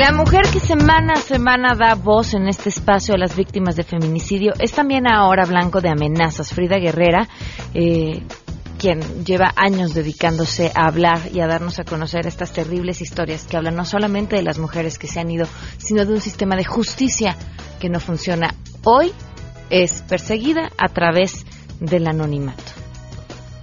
La mujer que semana a semana da voz en este espacio a las víctimas de feminicidio es también ahora blanco de amenazas. Frida Guerrera, eh, quien lleva años dedicándose a hablar y a darnos a conocer estas terribles historias que hablan no solamente de las mujeres que se han ido, sino de un sistema de justicia que no funciona. Hoy es perseguida a través del anonimato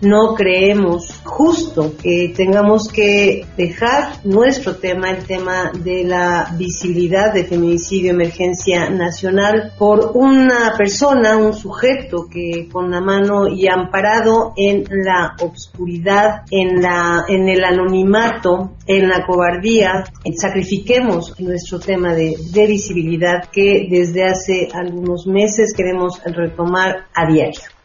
no creemos justo que tengamos que dejar nuestro tema, el tema de la visibilidad de feminicidio emergencia nacional, por una persona, un sujeto que con la mano y amparado en la obscuridad, en la, en el anonimato, en la cobardía, sacrifiquemos nuestro tema de, de visibilidad que desde hace algunos meses queremos retomar a diario.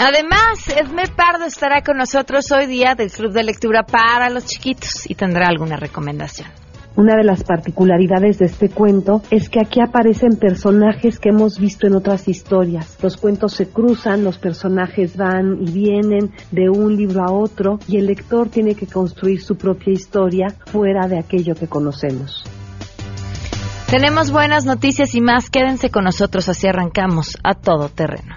Además, Esme Pardo estará con nosotros hoy día del Club de Lectura para los Chiquitos y tendrá alguna recomendación. Una de las particularidades de este cuento es que aquí aparecen personajes que hemos visto en otras historias. Los cuentos se cruzan, los personajes van y vienen de un libro a otro y el lector tiene que construir su propia historia fuera de aquello que conocemos. Tenemos buenas noticias y más. Quédense con nosotros, así arrancamos a todo terreno.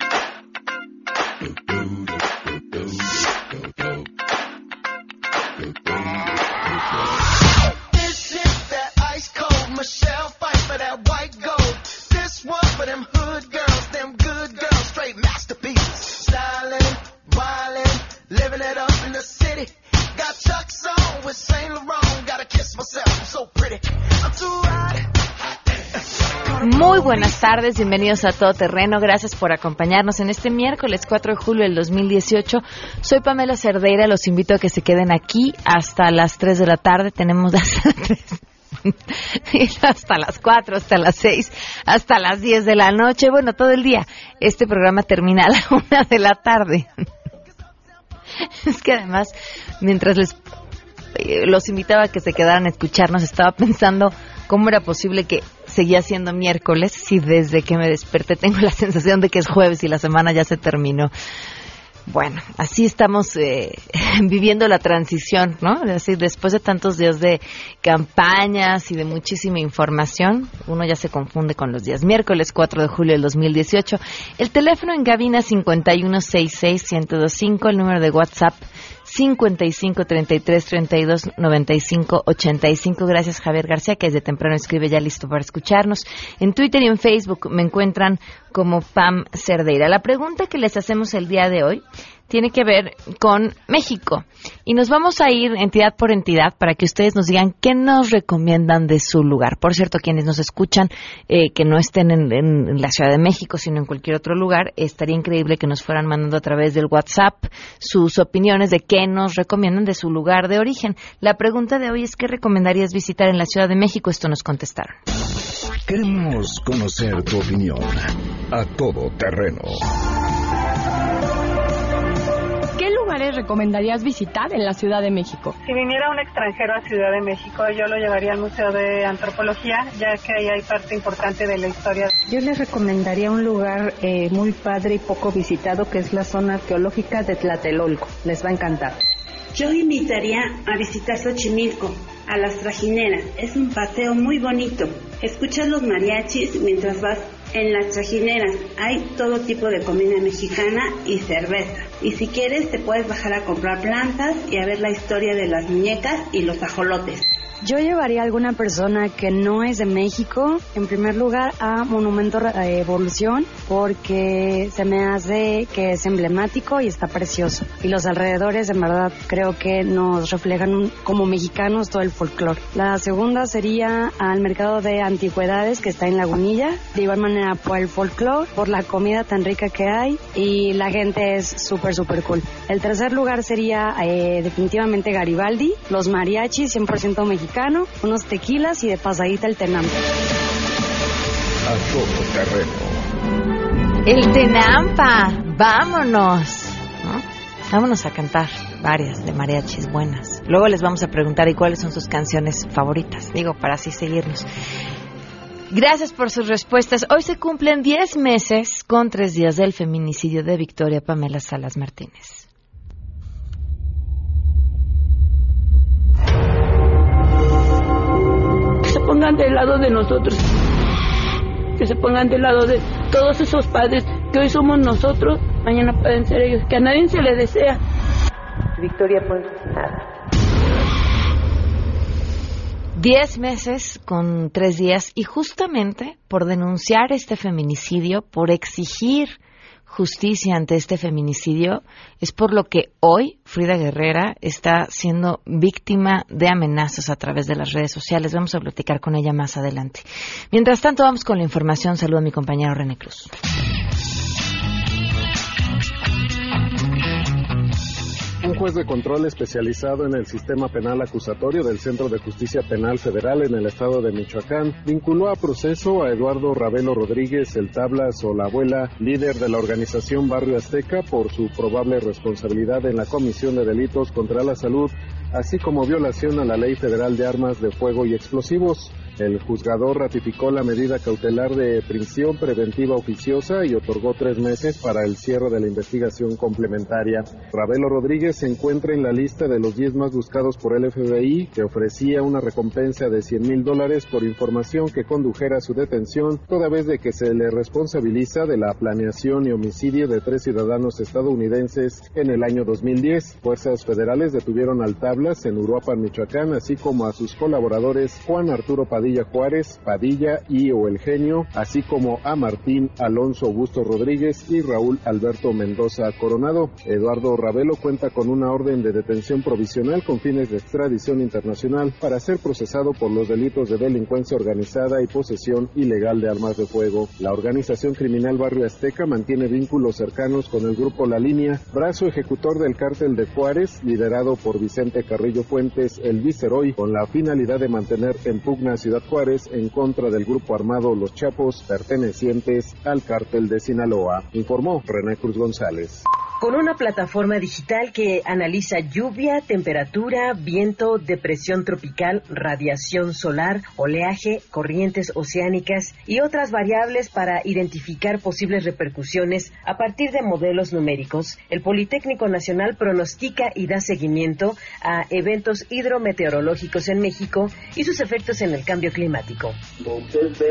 Muy buenas tardes, bienvenidos a Todo Terreno. Gracias por acompañarnos en este miércoles 4 de julio del 2018. Soy Pamela Cerdeira, los invito a que se queden aquí hasta las 3 de la tarde. Tenemos hasta, hasta las 4, hasta las 6, hasta las 10 de la noche. Bueno, todo el día. Este programa termina a la 1 de la tarde. Es que además, mientras les eh, los invitaba a que se quedaran a escucharnos, estaba pensando cómo era posible que seguía siendo miércoles si desde que me desperté tengo la sensación de que es jueves y la semana ya se terminó. Bueno, así estamos eh, viviendo la transición, ¿no? Decir, después de tantos días de campañas y de muchísima información, uno ya se confunde con los días. Miércoles 4 de julio del 2018. El teléfono en Gabina 5166125, el número de WhatsApp 55 33 32 95 85. Gracias, Javier García, que desde temprano escribe ya listo para escucharnos. En Twitter y en Facebook me encuentran como Pam Cerdeira. La pregunta que les hacemos el día de hoy tiene que ver con México. Y nos vamos a ir entidad por entidad para que ustedes nos digan qué nos recomiendan de su lugar. Por cierto, quienes nos escuchan eh, que no estén en, la Ciudad de México, sino en cualquier otro lugar, estaría increíble que nos fueran mandando a través del WhatsApp sus opiniones de qué nos recomiendan de su lugar de origen. La pregunta de hoy es qué recomendarías visitar en la Ciudad de México. Esto nos contestaron. Queremos conocer tu opinión a todo terreno lugares recomendarías visitar en la Ciudad de México? Si viniera un extranjero a Ciudad de México, yo lo llevaría al Museo de Antropología, ya que ahí hay parte importante de la historia. Yo les recomendaría un lugar eh, muy padre y poco visitado, que es la zona arqueológica de Tlatelolco. Les va a encantar. Yo invitaría a visitar Xochimilco, a las trajineras. Es un paseo muy bonito. Escuchas los mariachis mientras vas en las trajineras. Hay todo tipo de comida mexicana y cerveza. Y si quieres te puedes bajar a comprar plantas y a ver la historia de las muñecas y los ajolotes. Yo llevaría a alguna persona que no es de México, en primer lugar, a Monumento Evolución, porque se me hace que es emblemático y está precioso. Y los alrededores, en verdad, creo que nos reflejan como mexicanos todo el folclore. La segunda sería al mercado de antigüedades que está en Lagunilla. De igual manera, por el folclore, por la comida tan rica que hay y la gente es súper, súper cool. El tercer lugar sería eh, definitivamente Garibaldi, los mariachis, 100% mexicanos unos tequilas y de pasadita el tenampa. A todo terreno. El tenampa, vámonos. Vámonos a cantar varias de mariachis buenas. Luego les vamos a preguntar y cuáles son sus canciones favoritas, digo, para así seguirnos. Gracias por sus respuestas. Hoy se cumplen 10 meses con tres días del feminicidio de Victoria Pamela Salas Martínez. Pongan del lado de nosotros, que se pongan del lado de todos esos padres que hoy somos nosotros, mañana pueden ser ellos, que a nadie se le desea. Victoria Ponce nada. Diez meses con tres días y justamente por denunciar este feminicidio, por exigir justicia ante este feminicidio, es por lo que hoy Frida Guerrera está siendo víctima de amenazas a través de las redes sociales. Vamos a platicar con ella más adelante. Mientras tanto, vamos con la información. Saludo a mi compañero René Cruz. Juez de control especializado en el sistema penal acusatorio del Centro de Justicia Penal Federal en el estado de Michoacán vinculó a proceso a Eduardo Ravelo Rodríguez, el Tablas o la abuela, líder de la organización Barrio Azteca, por su probable responsabilidad en la comisión de delitos contra la salud, así como violación a la Ley Federal de Armas de Fuego y Explosivos. El juzgador ratificó la medida cautelar de prisión preventiva oficiosa y otorgó tres meses para el cierre de la investigación complementaria. Ravelo Rodríguez se encuentra en la lista de los 10 más buscados por el FBI, que ofrecía una recompensa de 100 mil dólares por información que condujera a su detención, toda vez de que se le responsabiliza de la planeación y homicidio de tres ciudadanos estadounidenses en el año 2010. Fuerzas federales detuvieron al Tablas en Uruapan, Michoacán, así como a sus colaboradores Juan Arturo Padilla Juárez, Padilla y o El Genio, así como a Martín Alonso Augusto Rodríguez y Raúl Alberto Mendoza Coronado. Eduardo Ravelo cuenta con una orden de detención provisional con fines de extradición internacional para ser procesado por los delitos de delincuencia organizada y posesión ilegal de armas de fuego. La organización criminal Barrio Azteca mantiene vínculos cercanos con el grupo La Línea, brazo ejecutor del cártel de Juárez, liderado por Vicente Carrillo Fuentes, el Viceroy, con la finalidad de mantener en pugna Juárez en contra del grupo armado Los Chapos pertenecientes al cártel de Sinaloa, informó René Cruz González. Con una plataforma digital que analiza lluvia, temperatura, viento, depresión tropical, radiación solar, oleaje, corrientes oceánicas y otras variables para identificar posibles repercusiones a partir de modelos numéricos, el Politécnico Nacional pronostica y da seguimiento a eventos hidrometeorológicos en México y sus efectos en el cambio climático.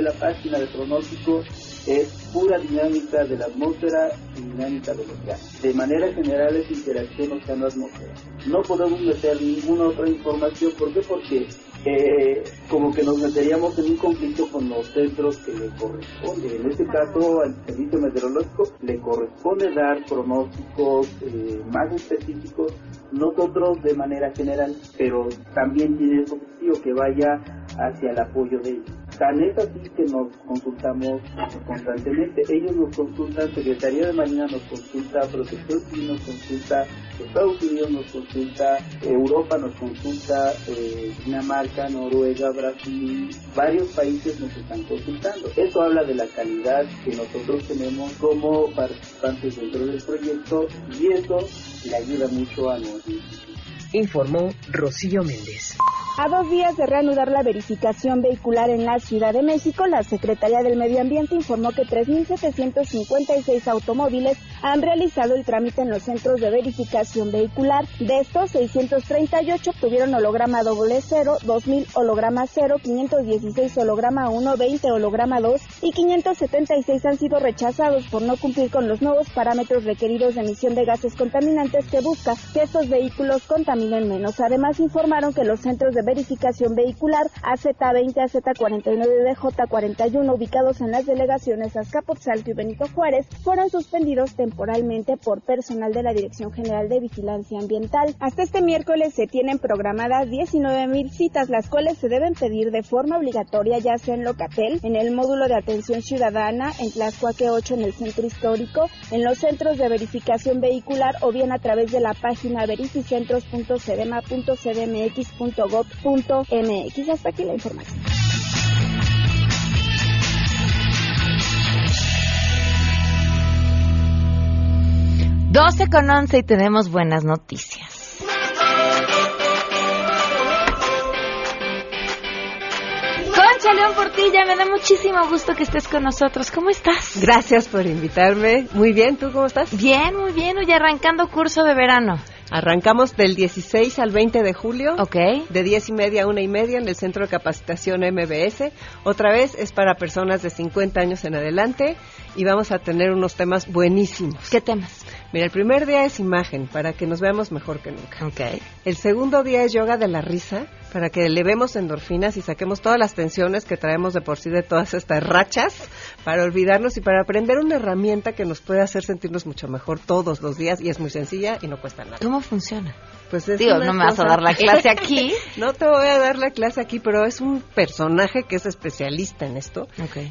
La página pronóstico, es pura dinámica de la atmósfera y dinámica del océano. De manera general es interacción océano-atmósfera. No podemos meter ninguna otra información. ¿Por qué? Porque eh, como que nos meteríamos en un conflicto con los centros que le corresponde. En este caso, al servicio meteorológico le corresponde dar pronósticos eh, más específicos, nosotros de manera general, pero también tiene el objetivo que vaya hacia el apoyo de ellos. Tan es así que nos consultamos constantemente. Ellos nos consultan, Secretaría de Marina nos consulta, Protección Civil nos consulta, Estados Unidos nos consulta, Europa nos consulta, eh, Dinamarca, Noruega, Brasil, varios países nos están consultando. Eso habla de la calidad que nosotros tenemos como participantes dentro del proyecto y eso le ayuda mucho a nosotros. Informó Rocío Méndez. A dos días de reanudar la verificación vehicular en la Ciudad de México, la Secretaría del Medio Ambiente informó que 3.756 automóviles han realizado el trámite en los centros de verificación vehicular. De estos, 638 obtuvieron holograma doble 0, 2.000 holograma 0, 516 holograma 1, 20 holograma 2 y 576 han sido rechazados por no cumplir con los nuevos parámetros requeridos de emisión de gases contaminantes que busca que estos vehículos contaminen menos. Además, informaron que los centros de verificación vehicular AZ20, AZ49, DJ41 ubicados en las delegaciones Azcapotzalco y Benito Juárez fueron suspendidos temporalmente por personal de la Dirección General de Vigilancia Ambiental. Hasta este miércoles se tienen programadas 19 mil citas, las cuales se deben pedir de forma obligatoria ya sea en Locatel, en el módulo de atención ciudadana, en Tlaxcuaque 8 en el centro histórico, en los centros de verificación vehicular o bien a través de la página verificentros.cdma.cdmx.gov.mx. Hasta aquí la información. 12 con 11 y tenemos buenas noticias. Concha León Portilla, me da muchísimo gusto que estés con nosotros. ¿Cómo estás? Gracias por invitarme. Muy bien, ¿tú cómo estás? Bien, muy bien. Hoy arrancando curso de verano. Arrancamos del 16 al 20 de julio. Ok. De 10 y media a 1 y media en el Centro de Capacitación MBS. Otra vez es para personas de 50 años en adelante y vamos a tener unos temas buenísimos. ¿Qué temas? Mira, el primer día es imagen, para que nos veamos mejor que nunca. El segundo día es yoga de la risa, para que elevemos endorfinas y saquemos todas las tensiones que traemos de por sí de todas estas rachas, para olvidarnos y para aprender una herramienta que nos puede hacer sentirnos mucho mejor todos los días y es muy sencilla y no cuesta nada. ¿Cómo funciona? Pues es Digo, no me vas a dar la clase aquí. no te voy a dar la clase aquí, pero es un personaje que es especialista en esto.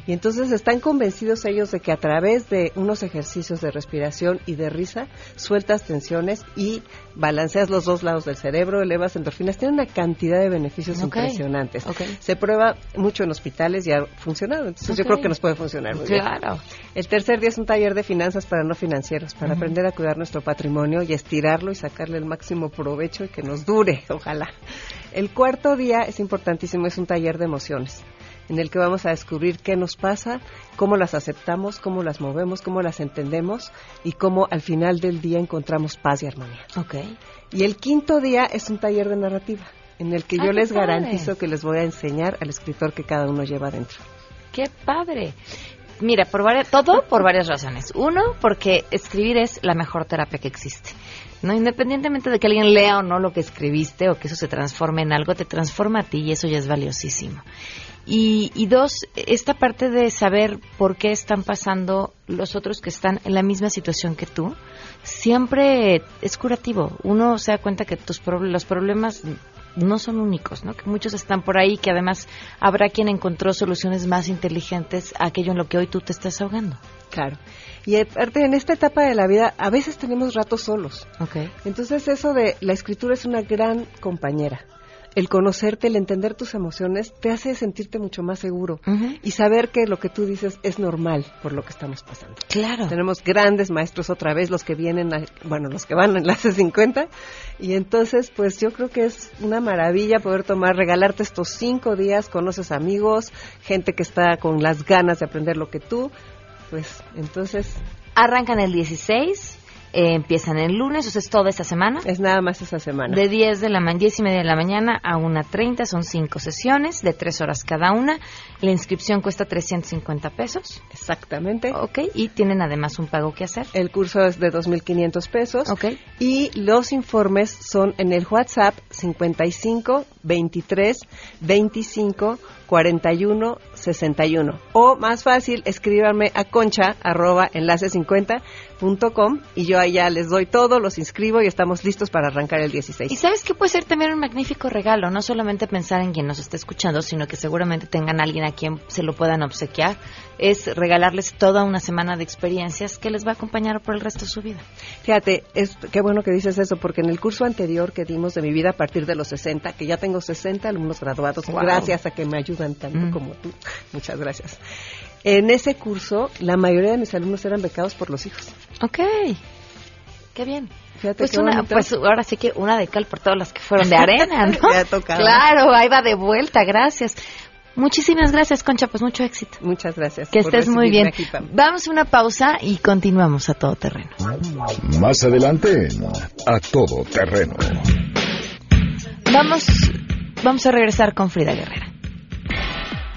Y entonces están convencidos ellos de que a través de unos ejercicios de respiración y de risa, sueltas tensiones y balanceas los dos lados del cerebro, elevas endorfinas. Tiene una cantidad de beneficios impresionantes. Se prueba mucho en hospitales y ha funcionado. Entonces yo creo que nos puede funcionar muy bien. Claro. El tercer día es un taller de finanzas para no financieros, para aprender a cuidar nuestro patrimonio y estirarlo y sacarle el máximo provecho y que nos dure, ojalá. El cuarto día es importantísimo, es un taller de emociones en el que vamos a descubrir qué nos pasa, cómo las aceptamos, cómo las movemos, cómo las entendemos y cómo al final del día encontramos paz y armonía. Ok. Y el quinto día es un taller de narrativa en el que Ah, yo les padre. garantizo que les voy a enseñar al escritor que cada uno lleva dentro. ¡Qué padre! Mira, por varias, todo por varias razones. Uno, porque escribir es la mejor terapia que existe. No, independientemente de que alguien lea o no lo que escribiste o que eso se transforme en algo, te transforma a ti y eso ya es valiosísimo. Y, y dos, esta parte de saber por qué están pasando los otros que están en la misma situación que tú, siempre es curativo. Uno se da cuenta que tus prob- los problemas no son únicos, ¿no? Que muchos están por ahí, que además habrá quien encontró soluciones más inteligentes a aquello en lo que hoy tú te estás ahogando. Claro. Y aparte, en esta etapa de la vida, a veces tenemos ratos solos. Okay. Entonces, eso de la escritura es una gran compañera. El conocerte, el entender tus emociones, te hace sentirte mucho más seguro y saber que lo que tú dices es normal por lo que estamos pasando. Claro. Tenemos grandes maestros otra vez, los que vienen, a- bueno, los que van en la 50 y entonces, pues yo creo que es una maravilla poder tomar, regalarte estos cinco días, conoces amigos, gente que está con las ganas de aprender lo que tú, pues entonces Arrancan el 16, eh, empiezan el lunes, o sea, es toda esta semana. es nada más esa semana. De 10 de la mañana, 10 y media de la mañana a 1.30 son cinco sesiones de tres horas cada una. La inscripción cuesta 350 pesos. Exactamente. Ok, y tienen además un pago que hacer. El curso es de 2.500 pesos. Ok. Y los informes son en el WhatsApp 55 23 25 41 61. O más fácil, escríbanme a concha arroba enlace 50 punto com y yo allá les doy todo, los inscribo y estamos listos para arrancar el 16. Y sabes que puede ser también un magnífico regalo, no solamente pensar en quien nos está escuchando, sino que seguramente tengan alguien a quien se lo puedan obsequiar, es regalarles toda una semana de experiencias que les va a acompañar por el resto de su vida. Fíjate, es, qué bueno que dices eso, porque en el curso anterior que dimos de mi vida a partir de los 60, que ya tengo 60 alumnos graduados, Wow. gracias a que me ayudan tanto Mm. como tú, muchas gracias. En ese curso, la mayoría de mis alumnos eran becados por los hijos. Ok, qué bien. Fíjate Pues, qué una, pues ahora sí que una de cal por todas las que fueron de arena, ¿no? Me ha tocado. Claro, ahí va de vuelta, gracias. Muchísimas gracias, Concha, pues mucho éxito. Muchas gracias. Que estés muy bien. aquí. Vamos a una pausa y continuamos a todo terreno. Más adelante A Todo Terreno. Vamos, vamos a regresar con Frida Guerrera.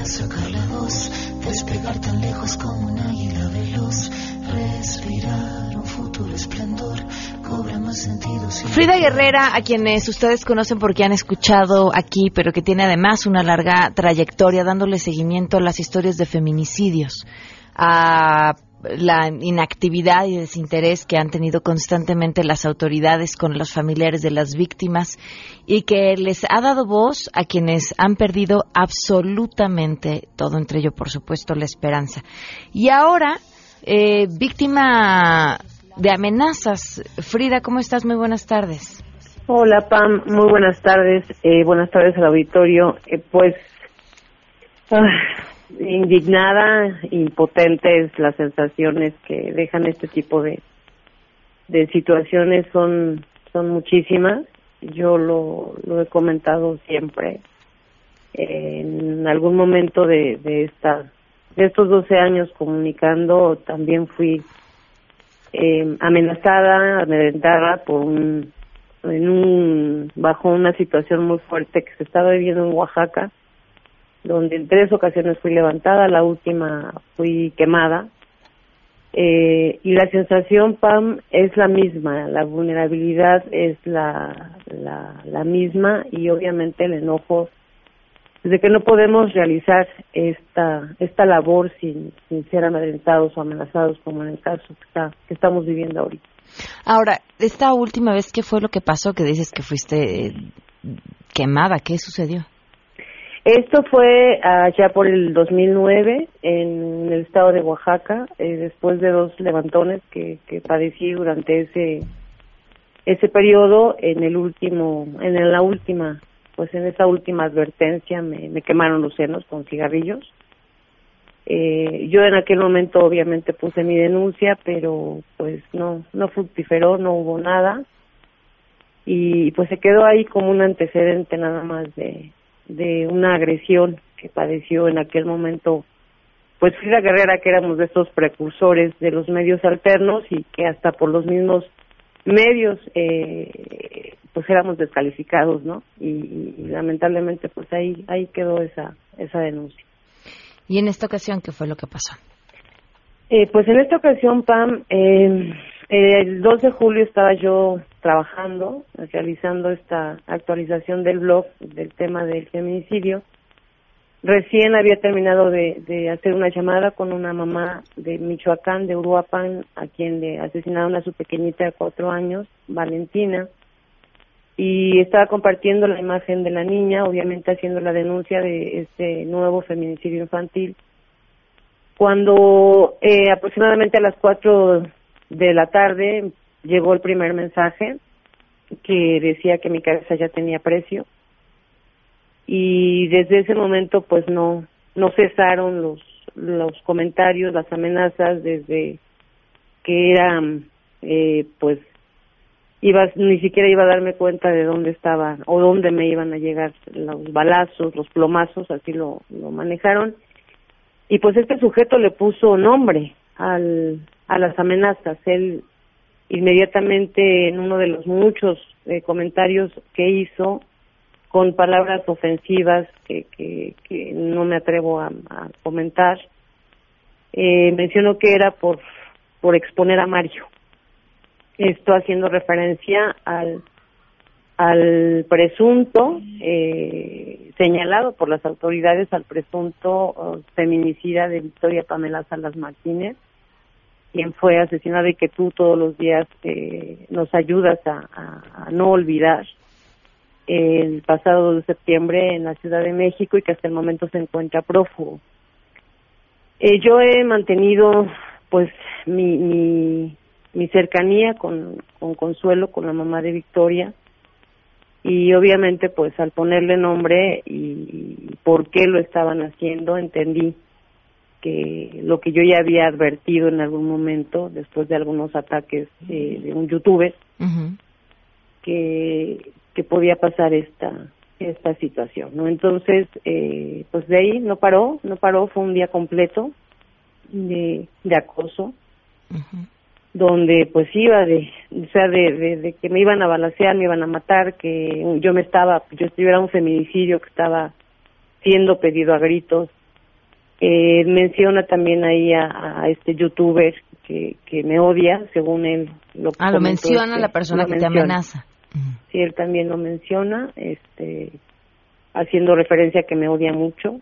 Para sacar la voz, despegar tan lejos como un águila veloz, respirar un futuro esplendor, cobra más sentido. si- Frida Guerrera, a quienes ustedes conocen porque han escuchado aquí, pero que tiene además una larga trayectoria dándole seguimiento a las historias de feminicidios, a la inactividad y desinterés que han tenido constantemente las autoridades con los familiares de las víctimas y que les ha dado voz a quienes han perdido absolutamente todo, entre ello, por supuesto, la esperanza. Y ahora, eh, víctima de amenazas. Frida, ¿cómo estás? Muy buenas tardes. Hola, Pam. Muy buenas tardes. Eh, buenas tardes al auditorio. Eh, pues, ah, indignada, impotentes las sensaciones que dejan este tipo de, de situaciones son, son muchísimas. Yo lo, lo he comentado siempre. En algún momento de, de, esta, de estos 12 años comunicando, también fui eh, amenazada, amedrentada por un, en un, bajo una situación muy fuerte que se estaba viviendo en Oaxaca, donde en tres ocasiones fui levantada, la última fui quemada. Eh, y la sensación, Pam, es la misma, la vulnerabilidad es la, la, la misma y obviamente el enojo de que no podemos realizar esta esta labor sin, sin ser amedrentados o amenazados como en el caso que, está, que estamos viviendo ahorita. Ahora, esta última vez, ¿qué fue lo que pasó? Que dices que fuiste eh, quemada, ¿qué sucedió? Esto fue allá por el 2009 en el estado de Oaxaca, eh, después de dos levantones que, padecí durante ese ese periodo en el último en la última pues en esa última advertencia me, me quemaron los senos con cigarrillos. Eh, yo en aquel momento obviamente puse mi denuncia, pero pues no, no fructiferó, no hubo nada. Y pues se quedó ahí como un antecedente nada más de, de una agresión que padeció en aquel momento pues Frida Guerrera, que éramos de estos precursores de los medios alternos y que hasta por los mismos medios eh, pues éramos descalificados, ¿no? Y, lamentablemente pues ahí ahí quedó esa esa denuncia. ¿Y en esta ocasión qué fue lo que pasó? Eh, pues en esta ocasión, Pam, eh, el 2 de julio estaba yo trabajando, realizando esta actualización del blog del tema del feminicidio Recién había terminado de, de, hacer una llamada con una mamá de Michoacán, de Uruapan, a quien le asesinaron a su pequeñita de cuatro años, Valentina, y estaba compartiendo la imagen de la niña, obviamente haciendo la denuncia de este nuevo feminicidio infantil. Cuando eh, aproximadamente a las cuatro de la tarde llegó el primer mensaje que decía que mi cabeza ya tenía precio. Y desde ese momento pues no no cesaron los los comentarios las amenazas desde que era eh, pues iba ni siquiera iba a darme cuenta de dónde estaba o dónde me iban a llegar los balazos los plomazos así lo lo manejaron. Y pues este sujeto le puso nombre al a las amenazas él inmediatamente en uno de los muchos eh, comentarios que hizo con palabras ofensivas que, que, que no me atrevo a, comentar. Eh, mencionó que era por, por exponer a Mario. Esto haciendo referencia al, al presunto eh, señalado por las autoridades al presunto uh, feminicida de Victoria Pamela Salas Martínez, quien fue asesinada y que tú todos los días eh, nos ayudas a, no olvidar el pasado de septiembre en la Ciudad de México y que hasta el momento se encuentra prófugo. Eh, yo he mantenido pues mi, mi, mi cercanía con Consuelo, con la mamá de Victoria, y obviamente pues al ponerle nombre y por qué lo estaban haciendo entendí que lo que yo ya había advertido en algún momento después de algunos ataques eh, de un youtuber que que podía pasar esta esta situación, ¿no? Entonces, eh, pues de ahí no paró, no paró, fue un día completo de, de acoso, donde pues iba de, o sea, de, de, que me iban a balasear, me iban a matar, que yo me estaba, yo estuviera un feminicidio que estaba siendo pedido a gritos. Eh, menciona también ahí a, a, este youtuber que, que me odia, según él. Lo ah, lo menciona este, la persona que te amenaza. Sí, él también lo menciona, este, haciendo referencia a que me odia mucho.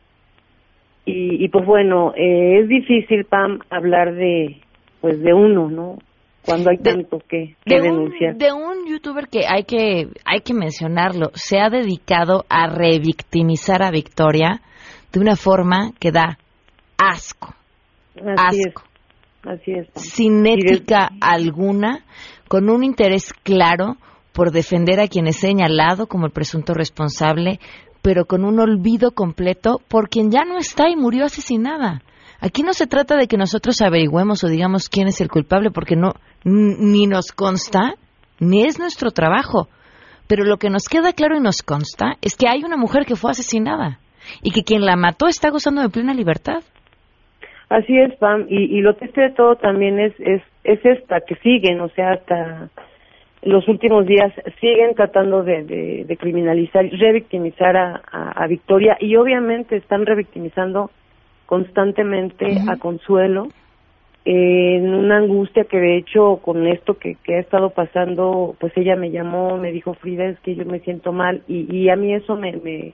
Y, y pues bueno, eh, es difícil, Pam, hablar de, pues de uno, ¿no? Cuando hay tanto que, que de denunciar. Un, de un youtuber que hay que hay que mencionarlo, se ha dedicado a revictimizar a Victoria de una forma que da asco. Así asco. Es. Así es. Sin ética alguna, con un interés claro por defender a quien es señalado como el presunto responsable, pero con un olvido completo por quien ya no está y murió asesinada. Aquí no se trata de que nosotros averigüemos o digamos quién es el culpable, porque no ni nos consta, ni es nuestro trabajo. Pero lo que nos queda claro y nos consta es que hay una mujer que fue asesinada y que quien la mató está gozando de plena libertad. Así es, Pam, y, y lo triste de todo también es, es, es esta, que siguen, o sea, hasta los últimos días siguen tratando de, de, de criminalizar y revictimizar a, a, a, Victoria y obviamente están revictimizando constantemente uh -huh. a Consuelo eh, en una angustia que de hecho con esto que, que, ha estado pasando, pues ella me llamó, me dijo Frida, es que yo me siento mal y, y a mí eso me, me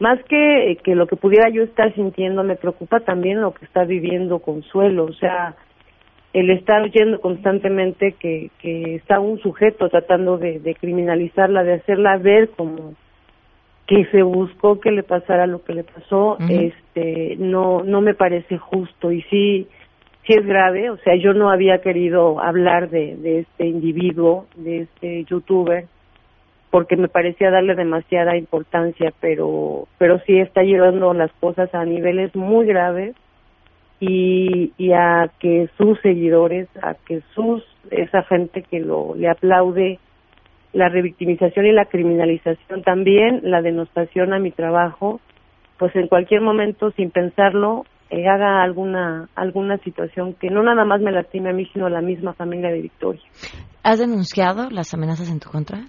más que, que lo que pudiera yo estar sintiendo, me preocupa también lo que está viviendo Consuelo, o sea, el estar oyendo constantemente que, que está un sujeto tratando de, de criminalizarla, de hacerla ver como que se buscó que le pasara lo que le pasó, uh -huh. este, no, no me parece justo y sí, sí es grave, o sea, yo no había querido hablar de, de este individuo, de este youtuber, porque me parecía darle demasiada importancia, pero, pero sí está llevando las cosas a niveles muy graves y, y a que sus seguidores, a que sus, esa gente que lo, le aplaude la revictimización y la criminalización también, la denostación a mi trabajo, pues en cualquier momento, sin pensarlo, eh, haga alguna alguna situación que no nada más me lastime a mí, sino a la misma familia de Victoria. ¿Has denunciado las amenazas en tu contra?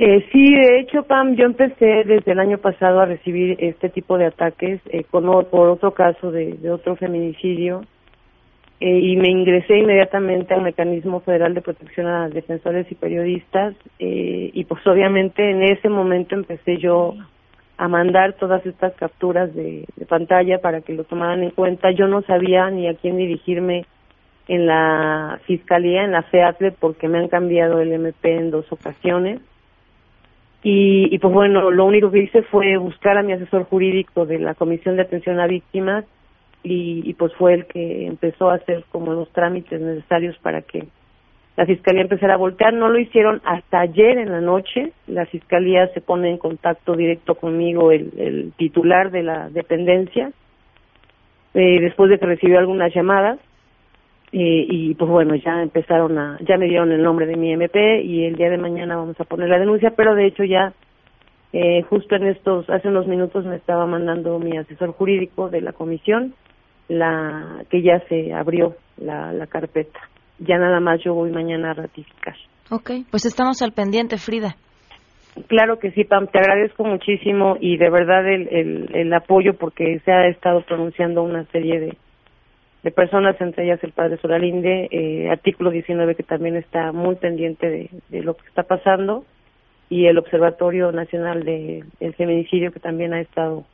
Eh, sí, de hecho, Pam, yo empecé desde el año pasado a recibir este tipo de ataques eh, con, por otro caso de, otro feminicidio eh, y me ingresé inmediatamente al Mecanismo Federal de Protección a Defensores y Periodistas eh, y pues obviamente en ese momento empecé yo a mandar todas estas capturas de, de pantalla para que lo tomaran en cuenta. Yo no sabía ni a quién dirigirme en la Fiscalía, en la FEATLE, porque me han cambiado el MP en dos ocasiones. Y, y pues bueno, lo único que hice fue buscar a mi asesor jurídico de la Comisión de Atención a Víctimas y, y pues fue el que empezó a hacer como los trámites necesarios para que la fiscalía empezara a voltear. No lo hicieron hasta ayer en la noche. La fiscalía se pone en contacto directo conmigo, el, el titular de la dependencia, eh, después de que recibió algunas llamadas. Eh, y pues bueno, ya empezaron a, ya me dieron el nombre de mi MP y el día de mañana vamos a poner la denuncia, pero de hecho ya eh, justo en estos, hace unos minutos me estaba mandando mi asesor jurídico de la comisión, la que ya se abrió la, la carpeta. Ya nada más yo voy mañana a ratificar. Ok, pues estamos al pendiente, Frida. Claro que sí, Pam, te agradezco muchísimo y de verdad el, el, el apoyo porque se ha estado pronunciando una serie de, de personas, entre ellas el padre Solalinde, eh, artículo 19 que también está muy pendiente de, de, lo que está pasando y el Observatorio Nacional de, del Feminicidio que también ha estado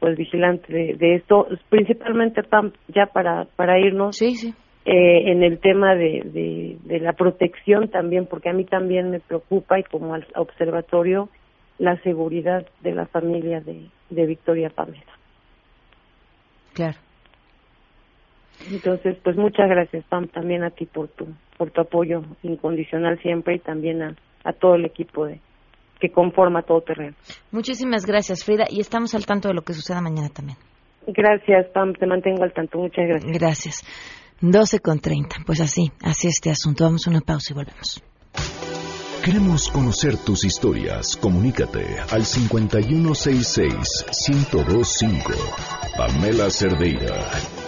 pues vigilante de, de esto, principalmente Pam, ya para, para irnos sí, sí. Eh, en el tema de, de, de la protección también, porque a mí también me preocupa y como al observatorio la seguridad de la familia de, de Victoria Pamela. Claro. Entonces, pues muchas gracias, Pam, también a ti por tu, por tu apoyo incondicional siempre y también a, a todo el equipo de, que conforma todo terreno. Muchísimas gracias, Frida, y estamos al tanto de lo que suceda mañana también. Gracias, Pam, te mantengo al tanto. Muchas gracias. Gracias. 12 con 30. Pues así, así este asunto. Vamos a una pausa y volvemos. Queremos conocer tus historias. Comunícate al 5166-1025. Pamela Cerdeira.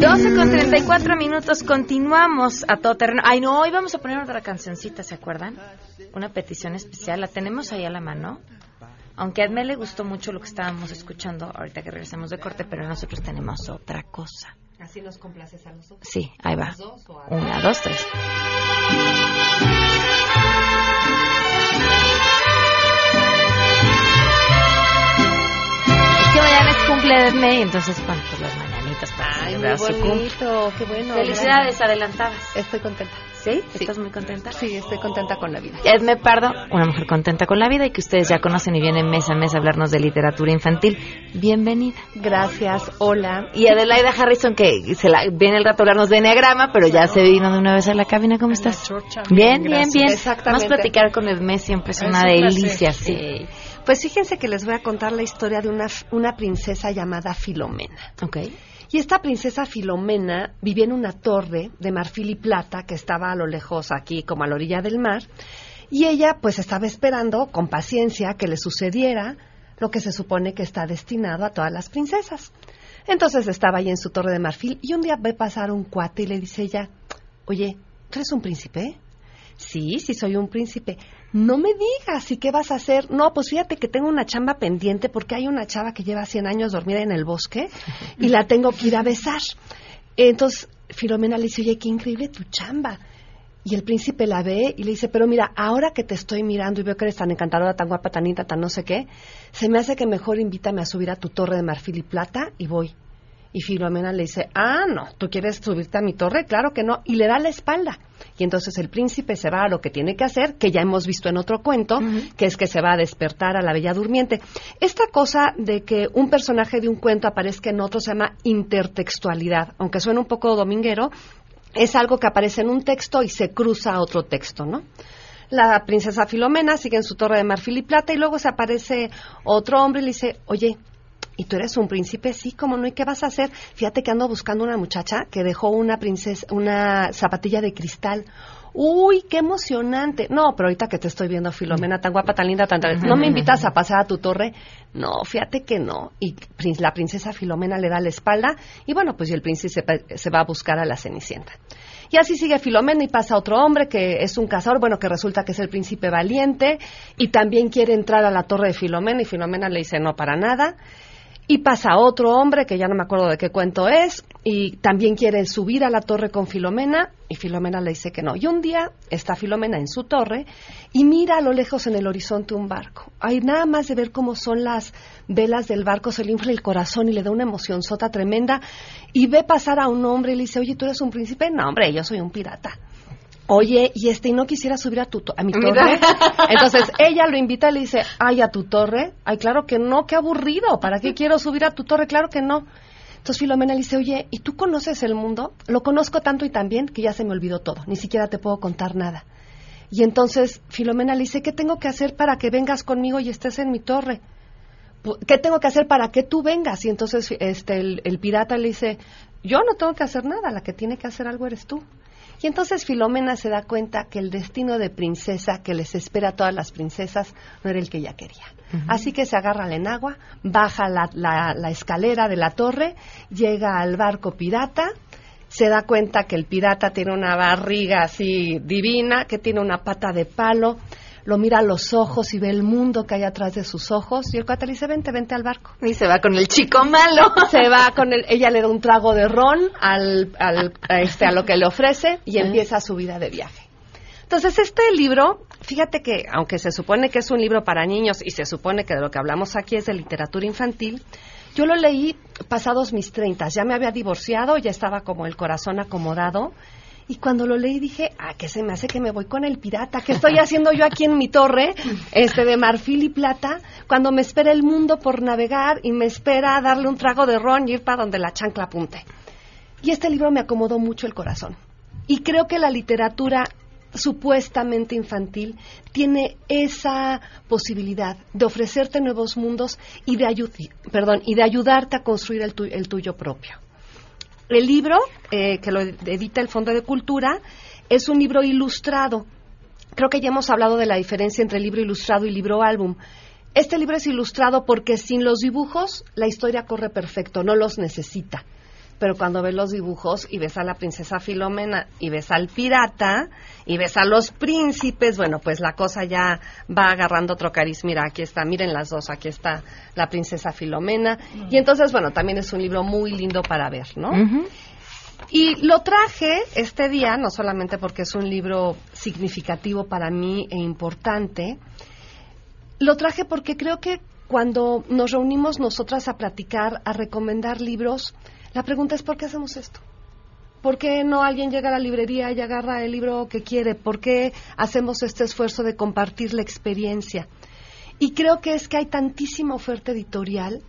12 con 34 minutos, continuamos a todo terreno. Ay, no, hoy vamos a poner otra cancioncita, ¿se acuerdan? Una petición especial, la tenemos ahí a la mano. Aunque a Edme le gustó mucho lo que estábamos escuchando ahorita que regresamos de corte, pero nosotros tenemos otra cosa. ¿Así nos complaces a nosotros? Sí, ahí va. Una, dos, tres. Que mañana es cumple de Edme, entonces, bueno, pues las mañanitas para Ay, muy bonito, qué bueno. Felicidades adelantadas. Estoy contenta. ¿Sí? ¿Estás muy contenta? Sí, estoy contenta con la vida. Edme Pardo, una mujer contenta con la vida y que ustedes ya conocen y vienen mes a mes a hablarnos de literatura infantil. Bienvenida. Gracias, hola. Y Adelaida Harrison, que se la, viene el rato a hablarnos de Enneagrama, pero ya se vino de una vez a la cabina. ¿Cómo estás? Bien, bien, bien. Exactamente. Vamos a platicar con Edme, siempre es una delicia. sí. Sí. Pues fíjense que les voy a contar la historia de una, una princesa llamada Filomena. Ok. Y esta princesa Filomena vivía en una torre de marfil y plata que estaba a lo lejos aquí, como a la orilla del mar. Y ella pues estaba esperando con paciencia que le sucediera lo que se supone que está destinado a todas las princesas. Entonces estaba ahí en su torre de marfil y un día ve pasar un cuate y le dice ella, oye, ¿tú eres un príncipe? Sí, sí soy un príncipe. No me digas, ¿y qué vas a hacer? No, pues fíjate que tengo una chamba pendiente porque hay una chava que lleva 100 años dormida en el bosque y la tengo que ir a besar. Entonces, Filomena le dice, oye, qué increíble tu chamba. Y el príncipe la ve y le dice, pero mira, ahora que te estoy mirando y veo que eres tan encantadora, tan guapa, tan linda, tan no sé qué, se me hace que mejor invítame a subir a tu torre de marfil y plata y voy. Y Filomena le dice, ah, no, ¿tú quieres subirte a mi torre? Claro que no. Y le da la espalda. Y entonces el príncipe se va a lo que tiene que hacer, que ya hemos visto en otro cuento, que es que se va a despertar a la bella durmiente. Esta cosa de que un personaje de un cuento aparezca en otro se llama intertextualidad, aunque suena un poco dominguero, es algo que aparece en un texto y se cruza a otro texto, ¿no? La princesa Filomena sigue en su torre de marfil y plata y luego se aparece otro hombre y le dice, oye, ¿y tú eres un príncipe? Sí, ¿cómo no? ¿Y qué vas a hacer? Fíjate que ando buscando una muchacha que dejó una princesa, una zapatilla de cristal. Uy, qué emocionante. No, pero ahorita que te estoy viendo, Filomena, tan guapa, tan linda, tan... tan- ¿No me invitas a pasar a tu torre? No, fíjate que no. Y la princesa Filomena le da la espalda y bueno, pues el príncipe se va a buscar a la Cenicienta. Y así sigue Filomena y pasa otro hombre que es un cazador, bueno, que resulta que es el príncipe valiente y también quiere entrar a la torre de Filomena y Filomena le dice no para nada. Y pasa otro hombre, que ya no me acuerdo de qué cuento es, y también quiere subir a la torre con Filomena, y Filomena le dice que no. Y un día está Filomena en su torre y mira a lo lejos en el horizonte un barco. Hay nada más de ver cómo son las velas del barco, se le infla el corazón y le da una emoción sota tremenda, y ve pasar a un hombre y le dice, oye, ¿tú eres un príncipe? No, hombre, yo soy un pirata. Oye, y este, ¿y no quisiera subir a, tu a mi torre? Entonces ella lo invita y le dice, ay, a tu torre. Ay, claro que no, qué aburrido. ¿Para qué quiero subir a tu torre? Claro que no. Entonces Filomena le dice, oye, ¿y tú conoces el mundo? Lo conozco tanto y tan bien que ya se me olvidó todo. Ni siquiera te puedo contar nada. Y entonces Filomena le dice, ¿qué tengo que hacer para que vengas conmigo y estés en mi torre? ¿Qué tengo que hacer para que tú vengas? Y entonces este, el, el pirata le dice, yo no tengo que hacer nada, la que tiene que hacer algo eres tú. Y entonces Filomena se da cuenta que el destino de princesa que les espera a todas las princesas no era el que ella quería. Así que se agarra al enagua, baja la, la- la escalera de la torre, llega al barco pirata, se da cuenta que el pirata tiene una barriga así divina, que tiene una pata de palo, lo mira a los ojos y ve el mundo que hay atrás de sus ojos, y el cuate le dice, vente, vente al barco. Y se va con el chico malo. Se va con el, ella le da un trago de ron al, al- a este, a lo que le ofrece y empieza su vida de viaje. Entonces, este libro, fíjate que, aunque se supone que es un libro para niños y se supone que de lo que hablamos aquí es de literatura infantil, yo lo leí pasados mis treintas. Ya me había divorciado, ya estaba como el corazón acomodado. Y cuando lo leí dije, ah, ¿qué se me hace que me voy con el pirata? ¿Qué estoy haciendo yo aquí en mi torre, este de marfil y plata, cuando me espera el mundo por navegar y me espera darle un trago de ron y ir para donde la chancla apunte? Y este libro me acomodó mucho el corazón. Y creo que la literatura supuestamente infantil tiene esa posibilidad de ofrecerte nuevos mundos y de, perdón, y de ayudarte a construir el, el tuyo propio. El libro, eh, que lo edita el Fondo de Cultura, es un libro ilustrado. Creo que ya hemos hablado de la diferencia entre libro ilustrado y libro álbum. Este libro es ilustrado porque sin los dibujos la historia corre perfecto, no los necesita. Pero cuando ves los dibujos y ves a la princesa Filomena y ves al pirata y ves a los príncipes, bueno, pues la cosa ya va agarrando otro cariz. Mira, aquí está, miren las dos, aquí está la princesa Filomena. Y entonces, bueno, también es un libro muy lindo para ver, ¿no? Y lo traje este día, no solamente porque es un libro significativo para mí e importante, lo traje porque creo que cuando nos reunimos nosotras a platicar, a recomendar libros, la pregunta es ¿por qué hacemos esto? ¿Por qué no alguien llega a la librería y agarra el libro que quiere? ¿Por qué hacemos este esfuerzo de compartir la experiencia? Y creo que es que hay tantísima oferta editorial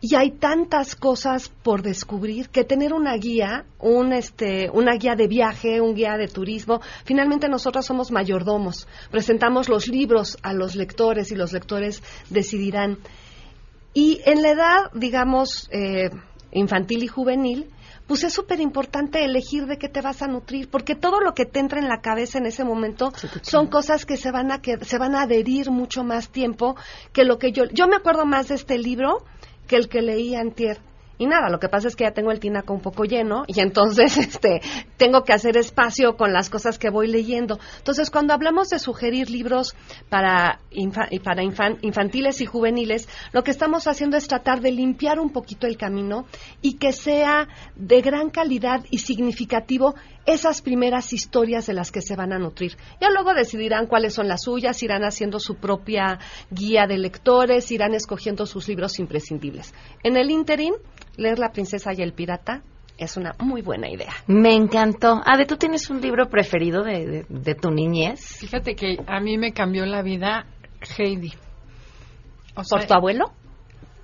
y hay tantas cosas por descubrir que tener una guía, un, este, una guía de viaje, un guía de turismo, finalmente nosotros somos mayordomos, presentamos los libros a los lectores y los lectores decidirán. Y en la edad, digamos, eh, infantil y juvenil, pues es súper importante elegir de qué te vas a nutrir, porque todo lo que te entra en la cabeza en ese momento son cosas que se van a que se van a adherir mucho más tiempo que lo que yo yo me acuerdo más de este libro que el que leí antier. Y nada, lo que pasa es que ya tengo el tinaco un poco lleno y entonces este tengo que hacer espacio con las cosas que voy leyendo. Entonces, cuando hablamos de sugerir libros para, para infantiles y juveniles, lo que estamos haciendo es tratar de limpiar un poquito el camino y que sea de gran calidad y significativo esas primeras historias de las que se van a nutrir. Ya luego decidirán cuáles son las suyas, irán haciendo su propia guía de lectores, irán escogiendo sus libros imprescindibles. En el interín, leer La princesa y el pirata es una muy buena idea. Me encantó. Ade, ¿tú tienes un libro preferido de, tu niñez? Fíjate que a mí me cambió la vida Heidi. ¿Por tu abuelo?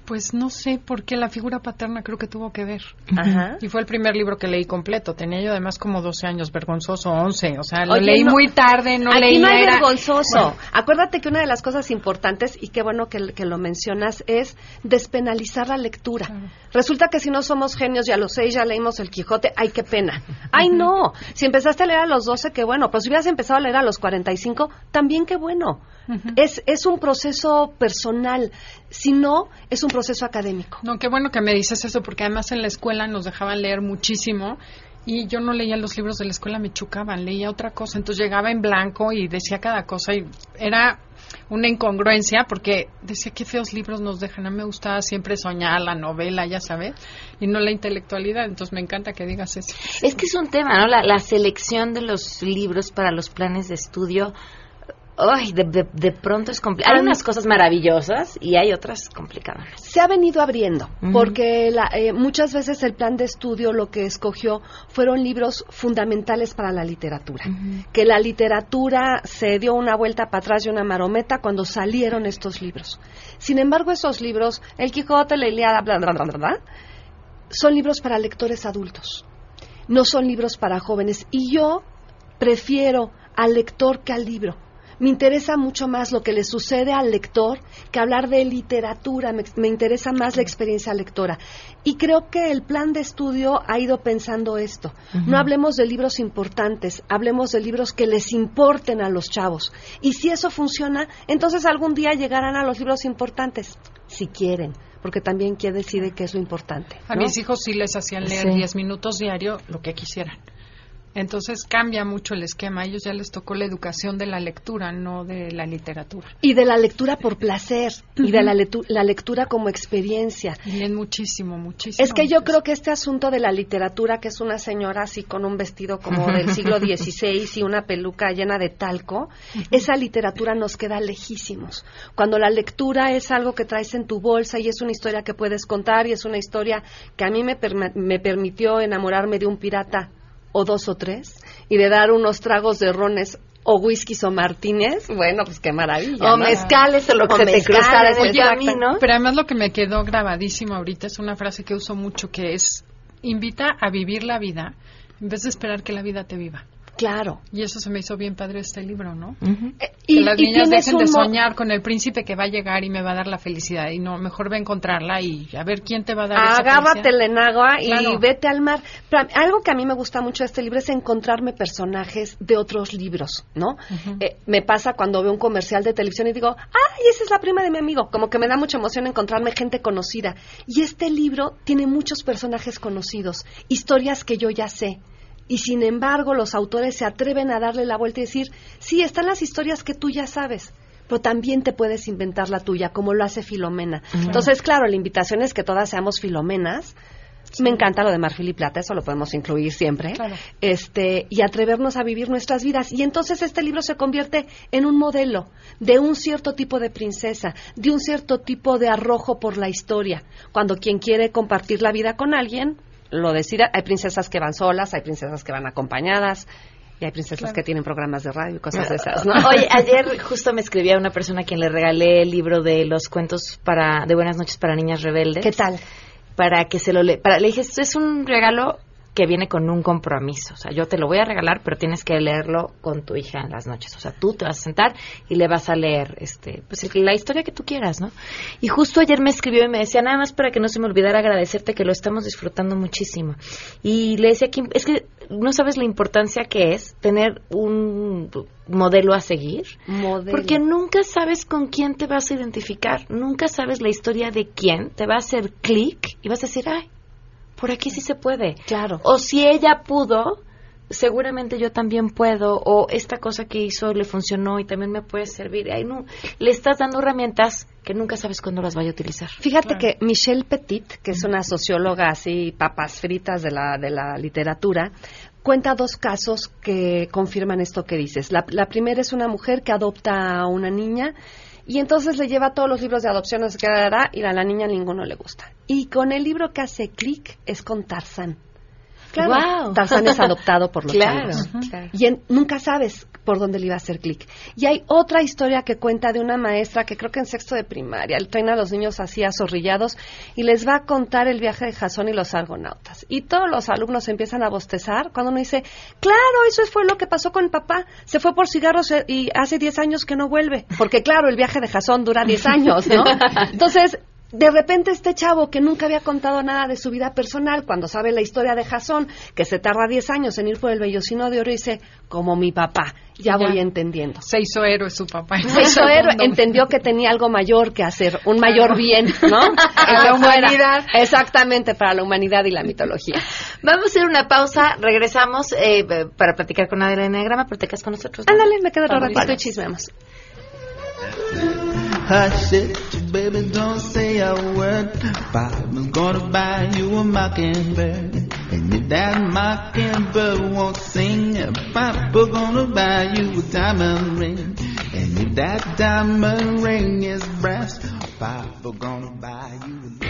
Pues no sé por qué la figura paterna creo que tuvo que ver. Ajá. Y fue el primer libro que leí completo. Tenía yo además como 12 años, vergonzoso, 11. O sea, lo leí muy tarde, no leí. Aquí no hay vergonzoso. Acuérdate que una de las cosas importantes, y qué bueno que, lo mencionas, es despenalizar la lectura. Resulta que si no somos genios y a los 6 ya leímos El Quijote, ¡ay, qué pena! ¡Ay, no! Si empezaste a leer a los 12, qué bueno. Pues si hubieras empezado a leer a los 45, también qué bueno es, es un proceso personal, si no, es un proceso académico. No, qué bueno que me dices eso, porque además en la escuela nos dejaban leer muchísimo y yo no leía los libros de la escuela, me chocaban, leía otra cosa, entonces llegaba en blanco y decía cada cosa y era una incongruencia porque decía qué feos libros nos dejan. A mí me gustaba siempre soñar la novela, ya sabes, y no la intelectualidad. Entonces me encanta que digas eso. Es que es un tema, ¿no? La, la selección de los libros para los planes de estudio Ay, de, pronto es complicado. Hay unas cosas maravillosas y hay otras complicadas. Se ha venido abriendo, porque eh, muchas veces el plan de estudio lo que escogió fueron libros fundamentales para la literatura. Que la literatura se dio una vuelta para atrás y una marometa cuando salieron estos libros. Sin embargo, esos libros, El Quijote, la Iliada, bla, bla, bla, bla, son libros para lectores adultos. No son libros para jóvenes. Y yo prefiero al lector que al libro me interesa mucho más lo que le sucede al lector que hablar de literatura, me, interesa más la experiencia lectora. Y creo que el plan de estudio ha ido pensando esto. No hablemos de libros importantes, hablemos de libros que les importen a los chavos. Y si eso funciona, entonces algún día llegarán a los libros importantes, si quieren porque también quién decide qué es lo importante. A mis hijos sí les hacían leer 10 minutos diario lo que quisieran. Entonces cambia mucho el esquema. A ellos ya les tocó la educación de la lectura, no de la literatura. Y de la lectura por placer, y de la, la, lectura como experiencia. Bien, muchísimo, muchísimo. Es que yo creo que este asunto de la literatura, que es una señora así con un vestido como del siglo XVI y una peluca llena de talco, esa literatura nos queda lejísimos. Cuando la lectura es algo que traes en tu bolsa y es una historia que puedes contar y es una historia que a mí me, me permitió enamorarme de un pirata o dos o tres y de dar unos tragos de rones o whiskies o martínez, bueno, pues qué maravilla. O mezcales o lo que se te cruzara en el camino. Pero además lo que me quedó grabadísimo ahorita es una frase que uso mucho que es invita a vivir la vida en vez de esperar que la vida te viva. Claro. Y eso se me hizo bien padre este libro, ¿no? Que y- las y niñas dejen de soñar con el príncipe que va a llegar y me va a dar la felicidad. Y no, mejor ve a encontrarla y a ver quién te va a dar felicidad. en agua y Claro. vete al mar. Pero algo que a mí me gusta mucho de este libro es encontrarme personajes de otros libros, ¿no? Eh, me pasa cuando veo un comercial de televisión y digo, ¡ay, esa es la prima de mi amigo! Como que me da mucha emoción encontrarme gente conocida. Y este libro tiene muchos personajes conocidos, historias que yo ya sé. Y sin embargo, los autores se atreven a darle la vuelta y decir, sí, están las historias que tú ya sabes, pero también te puedes inventar la tuya, como lo hace Filomena. Entonces, claro, la invitación es que todas seamos Filomenas. Me encanta lo de marfil y plata, eso lo podemos incluir siempre. Este, y atrevernos a vivir nuestras vidas. Y entonces este libro se convierte en un modelo de un cierto tipo de princesa, de un cierto tipo de arrojo por la historia. Cuando quien quiere compartir la vida con alguien, lo decida. Hay princesas que van solas, hay princesas que van acompañadas, y hay princesas Claro. que tienen programas de radio y cosas de esas, ¿no? Oye, ayer justo me escribía una persona a quien le regalé el libro de los cuentos para de Buenas noches para niñas rebeldes. ¿Qué tal? Para que se lo le, para le dije, esto es un regalo que viene con un compromiso. O sea, yo te lo voy a regalar, pero tienes que leerlo con tu hija en las noches. O sea, tú te vas a sentar y le vas a leer este, pues la historia que tú quieras, ¿no? Y justo ayer me escribió y me decía, nada más para que no se me olvidara agradecerte que lo estamos disfrutando muchísimo. Y le decía que es que no sabes la importancia que es tener un modelo a seguir. Modelo. Porque nunca sabes con quién te vas a identificar, nunca sabes la historia de quién, te va a hacer clic y vas a decir, ay, por aquí sí se puede. Claro. O si ella pudo, seguramente yo también puedo, o esta cosa que hizo le funcionó y también me puede servir. Ay, no, le estás dando herramientas que nunca sabes cuándo las vaya a utilizar. Fíjate que Michelle Petit, que es una socióloga así, papas fritas de la, de la literatura, cuenta dos casos que confirman esto que dices. La, la primera es una mujer que adopta a una niña y entonces le lleva todos los libros de adopción, no sé y a la niña ninguno le gusta. Y con el libro que hace clic es con Tarzán. Claro. Tarzán es adoptado por los Claro. Y en- nunca sabes por dónde le iba a hacer clic. Y hay otra historia que cuenta de una maestra que creo que en sexto de primaria le traen a los niños así azorrillados y les va a contar el viaje de Jasón y los argonautas. Y todos los alumnos empiezan a bostezar cuando uno dice, claro, eso fue lo que pasó con el papá. Se fue por cigarros eh, y hace 10 años que no vuelve. Porque claro, el viaje de Jasón dura 10 años, ¿no? Entonces, de repente este chavo que nunca había contado nada de su vida personal, cuando sabe la historia de Jasón, que se tarda 10 años en ir por el vellocino de oro, dice, como mi papá, ya, Ya. voy entendiendo. Se hizo héroe su papá. Se hizo héroe, entendió que tenía algo mayor que hacer, un mayor bien, ¿no? A la humanidad. Exactamente, para la humanidad y la mitología. Vamos a hacer una pausa, regresamos eh, para platicar con Adela Enneagrama, pero te quedas con nosotros. ¿no? Ándale, me quedo ratito y chismeamos. Hush it, baby, don't say a word. Papa's gonna buy you a mockingbird. And if that mockingbird won't sing, Papa gonna buy you a diamond ring. And if that diamond ring is brass, Papa gonna buy you a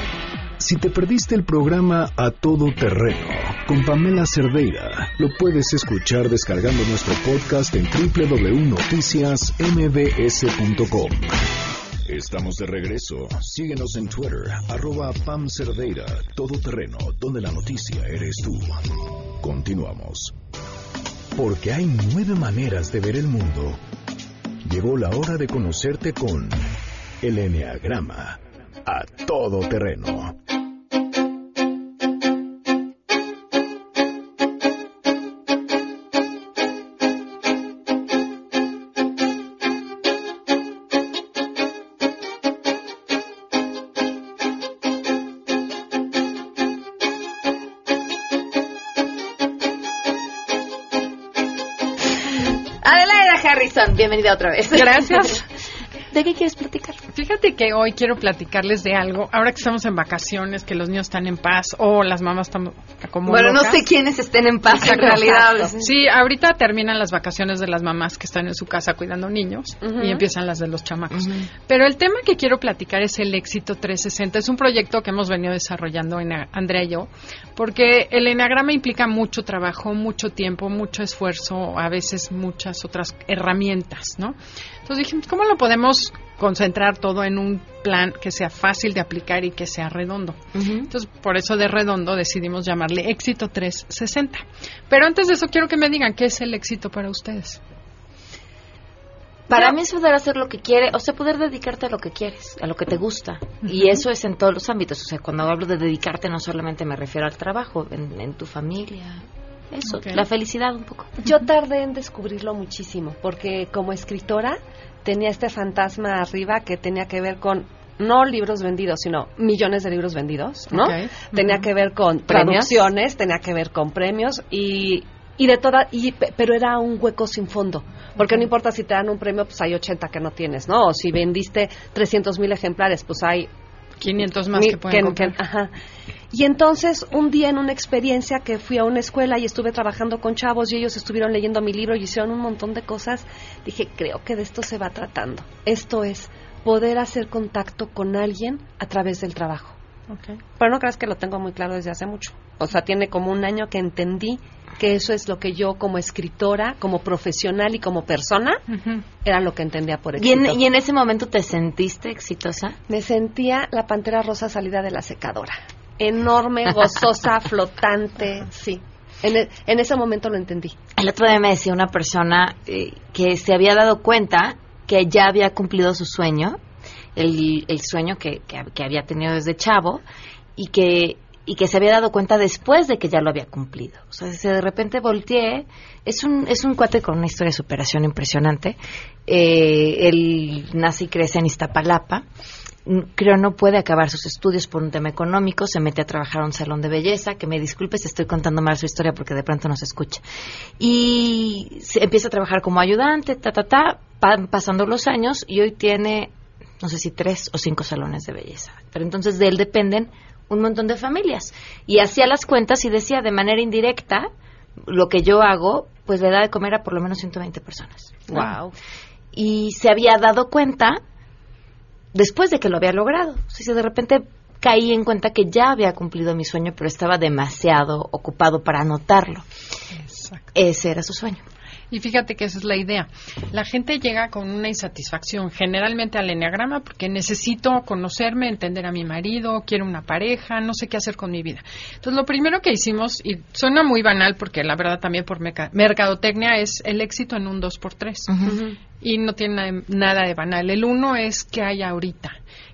Si te perdiste el programa A Todo Terreno con Pamela Cerdeira, lo puedes escuchar descargando nuestro podcast en www.noticiasmbs.com. Estamos de regreso. Síguenos en Twitter, arroba Pam Cerdeira, Todo Terreno, donde la noticia eres tú. Continuamos. Porque hay nueve maneras de ver el mundo. Llegó la hora de conocerte con el Enneagrama. A todo terreno. Harrison, bienvenida otra vez. Gracias. ¿De qué quieres platicar? Fíjate que hoy quiero platicarles de algo. Ahora que estamos en vacaciones, que los niños están en paz o las mamás están como bueno, no sé quiénes estén en paz en realidad. Sí, ahorita terminan las vacaciones de las mamás que están en su casa cuidando niños y empiezan las de los chamacos. Pero el tema que quiero platicar es el éxito 360. Es un proyecto que hemos venido desarrollando en Andrea y yo, porque el enagrama implica mucho trabajo, mucho tiempo, mucho esfuerzo, a veces muchas otras herramientas, ¿no? Entonces dijimos, ¿cómo lo podemos concentrar todo en un plan que sea fácil de aplicar y que sea redondo. Entonces, por eso de redondo decidimos llamarle éxito 360. Pero antes de eso quiero que me digan qué es el éxito para ustedes. Para mí es poder hacer lo que quiere, o sea, poder dedicarte a lo que quieres, a lo que te gusta. Y eso es en todos los ámbitos. O sea, cuando hablo de dedicarte no solamente me refiero al trabajo, en, tu familia. Eso, la felicidad un poco. Yo tardé en descubrirlo muchísimo, porque como escritora tenía este fantasma arriba que tenía que ver con no libros vendidos, sino millones de libros vendidos, ¿no? Tenía que ver con traducciones, tenía que ver con premios y y de toda y pero era un hueco sin fondo porque no importa si te dan un premio pues hay 80 que no tienes no o si vendiste 300 mil ejemplares pues hay 500 más que pueden ajá. Y entonces un día en una experiencia que fui a una escuela y estuve trabajando con chavos y ellos estuvieron leyendo mi libro y hicieron un montón de cosas dije creo que de esto se va tratando esto es poder hacer contacto con alguien a través del trabajo okay. pero no creas que lo tengo muy claro desde hace mucho o sea tiene como un año que entendí que eso es lo que yo como escritora, como profesional y como persona, era lo que entendía por éxito. ¿Y en, ese momento te sentiste exitosa? Me sentía la pantera rosa salida de la secadora. Enorme, gozosa, flotante, sí. E, en, ese momento lo entendí. El otro día me decía una persona eh, que se había dado cuenta que ya había cumplido su sueño, el, sueño que, que había tenido desde chavo, y que y que se había dado cuenta después de que ya lo había cumplido. O sea, de repente volteé, es un, es un cuate con una historia de superación impresionante. Eh, él nace y crece en Iztapalapa. Creo no puede acabar sus estudios por un tema económico, se mete a trabajar a un salón de belleza, que me disculpe si estoy contando mal su historia porque de pronto no se escucha. Y se empieza a trabajar como ayudante, ta, ta, ta, pasando los años y hoy tiene no sé si tres o cinco salones de belleza. Pero entonces de él dependen un montón de familias. Y hacía las cuentas y decía de manera indirecta, lo que yo hago, pues le da de comer a por lo menos 120 personas. Wow. Y se había dado cuenta después de que lo había logrado. O sea, de repente caí en cuenta que ya había cumplido mi sueño, pero estaba demasiado ocupado para anotarlo. Ese era su sueño. Y fíjate que esa es la idea. La gente llega con una insatisfacción generalmente al enneagrama porque necesito conocerme, entender a mi marido, quiero una pareja, no sé qué hacer con mi vida. Entonces, lo primero que hicimos, y suena muy banal porque la verdad también por mercadotecnia, es el éxito en un 2x3. Y no tiene nada de banal. El uno es qué hay ahorita.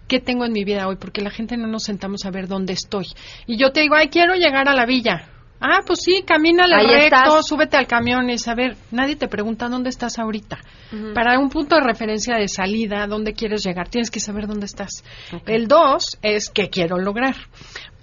¿Qué tengo en mi vida hoy? Porque la gente no nos sentamos a ver dónde estoy. Y yo te digo, ay, quiero llegar a la villa Ah, pues sí, camina al recto, súbete al camión y saber, nadie te pregunta dónde estás ahorita. Para un punto de referencia de salida, dónde quieres llegar, tienes que saber dónde estás. El dos es qué quiero lograr.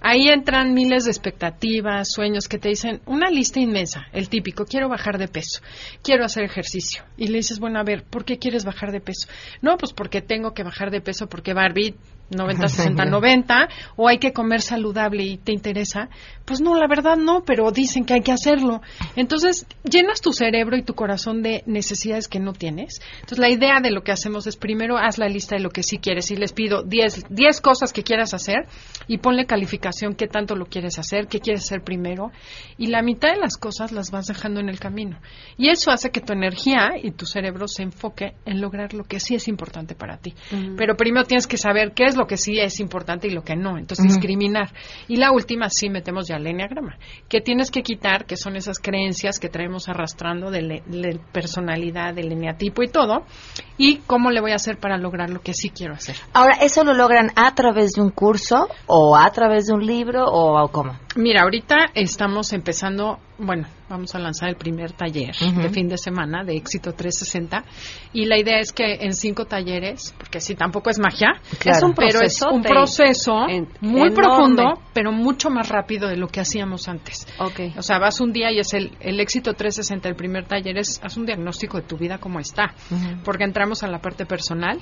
Ahí entran miles de expectativas, sueños que te dicen una lista inmensa, el típico, quiero bajar de peso, quiero hacer ejercicio. Y le dices, bueno, a ver, ¿por qué quieres bajar de peso? No, pues porque tengo que bajar de peso porque Barbie 90, 60, 90, o hay que comer saludable y te interesa, pues no, la verdad no, pero dicen que hay que hacerlo. Entonces, llenas tu cerebro y tu corazón de necesidades que no tienes. Entonces, la idea de lo que hacemos es primero haz la lista de lo que sí quieres y les pido 10, 10 cosas que quieras hacer y ponle calificación qué tanto lo quieres hacer, qué quieres hacer primero y la mitad de las cosas las vas dejando en el camino. Y eso hace que tu energía y tu cerebro se enfoque en lograr lo que sí es importante para ti. Pero primero tienes que saber qué es lo que sí es importante y lo que no. Entonces, discriminar. Y la última, sí metemos ya el enneagrama, que tienes que quitar, que son esas creencias que traemos arrastrando de, la personalidad, del eneatipo y todo, y cómo le voy a hacer para lograr lo que sí quiero hacer. Ahora, ¿eso lo logran a través de un curso o a través de un libro o cómo? Mira, ahorita estamos empezando, bueno, vamos a lanzar el primer taller de fin de semana de Éxito 360 y la idea es que en cinco talleres, porque si tampoco es magia, es un pero es un proceso muy profundo, pero mucho más rápido de lo que hacíamos antes. Okay. O sea, vas un día y es el, el Éxito 360, el primer taller es haz un diagnóstico de tu vida como está, porque entramos a la parte personal,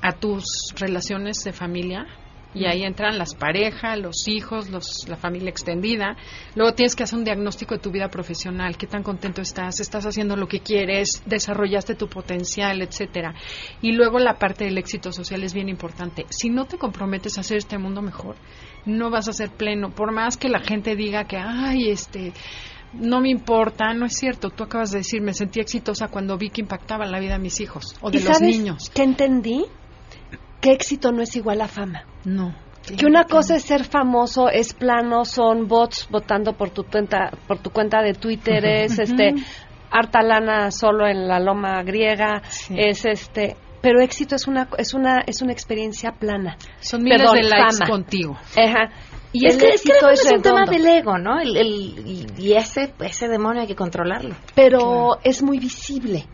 a tus relaciones de familia, y ahí entran las parejas, los hijos, los, la familia extendida. Luego tienes que hacer un diagnóstico de tu vida profesional, qué tan contento estás, estás haciendo lo que quieres, desarrollaste tu potencial, etcétera. Y luego la parte del éxito social es bien importante. Si no te comprometes a hacer este mundo mejor, no vas a ser pleno. Por más que la gente diga que, ay, este, no me importa, no es cierto. Tú acabas de decir, me sentí exitosa cuando vi que impactaba la vida de mis hijos o de los niños. ¿Qué entendí? Que éxito no es igual a fama. No. Que una cosa es ser famoso, es plano, son bots votando por tu cuenta, por tu cuenta de Twitter, es este harta lana solo en la loma griega, es este pero éxito es una es una es una experiencia plana. Son miles Perdón, de likes fama. contigo. Ajá. Y es el que, es, que éxito es, un tema del ego, ¿no? El, el- y, y ese, ese demonio hay que controlarlo. pero es muy visible.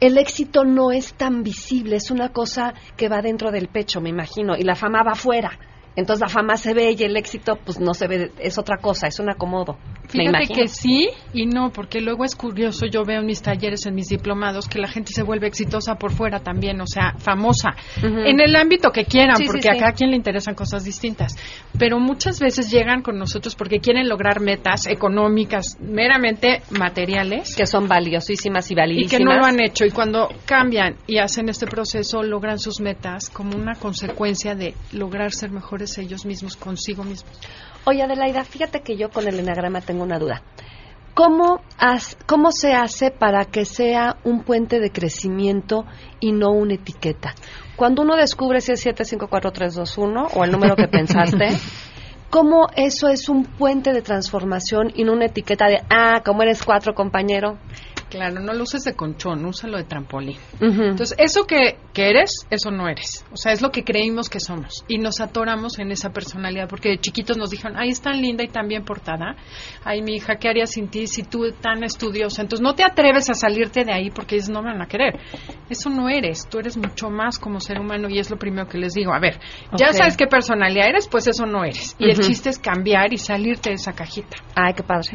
El éxito no es tan visible, es una cosa que va dentro del pecho, me imagino, y la fama va afuera. Entonces la fama se ve y el éxito pues no se ve, es otra cosa, es un acomodo. Fíjate que sí y no, porque luego es curioso, yo veo en mis talleres, en mis diplomados, que la gente se vuelve exitosa por fuera también, o sea, famosa, en el ámbito que quieran, Sí, porque sí. a cada quien le interesan cosas distintas. Pero muchas veces llegan con nosotros porque quieren lograr metas económicas meramente materiales. Que son valiosísimas y Y validísimas. que no lo han hecho. Y cuando cambian y hacen este proceso, logran sus metas como una consecuencia de lograr ser mejores ellos mismos, consigo mismos. Oye, Adelaida, fíjate que yo con el enagrama tengo una duda. ¿Cómo, has- ¿Cómo se hace para que sea un puente de crecimiento y no una etiqueta? Cuando uno descubre si es 754321 o el número que pensaste, ¿cómo eso es un puente de transformación y no una etiqueta de, ah, como eres cuatro, compañero? Claro, no lo uses de conchón, úsalo de trampolín. Entonces, eso que, que eres, eso no eres. O sea, es lo que creímos que somos. Y nos atoramos en esa personalidad, porque de chiquitos nos dijeron, ay, es tan linda y tan bien portada. Ay, mi hija, ¿qué harías sin ti si tú tan estudiosa? Entonces, no te atreves a salirte de ahí porque ellos no van a querer. Eso no eres. Tú eres mucho más como ser humano y es lo primero que les digo. A ver, ya sabes qué personalidad eres, pues eso no eres. Y el chiste es cambiar y salirte de esa cajita. Ay, qué padre.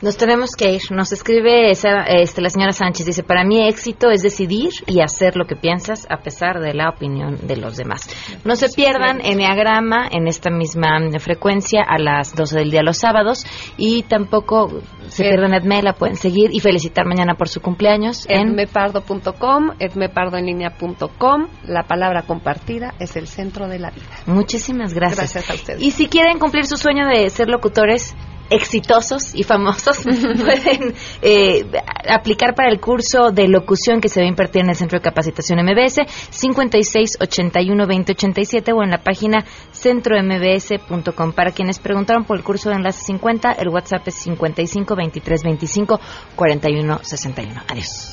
Nos tenemos que ir. Nos escribe esa, este, la señora Sánchez. Dice, para mí éxito es decidir y hacer lo que piensas a pesar de la opinión de los demás. No se pierdan Enneagrama en esta misma mm, frecuencia a las 12 del día los sábados y tampoco se pierdan Edme, la pueden seguir y felicitar mañana por su cumpleaños en Edmepardo.com, edmepardoenlinea.com. La palabra compartida es el centro de la vida. Muchísimas gracias. Gracias a ustedes. Y si quieren cumplir su sueño de ser locutores exitosos y famosos, pueden eh, aplicar para el curso de locución que se va a impartir en el Centro de Capacitación MBS 56 81 20 87 o en la página centrombs.com. Para quienes preguntaron por el curso de Enlace 50, el WhatsApp es 55 23 25 41 61. Adiós.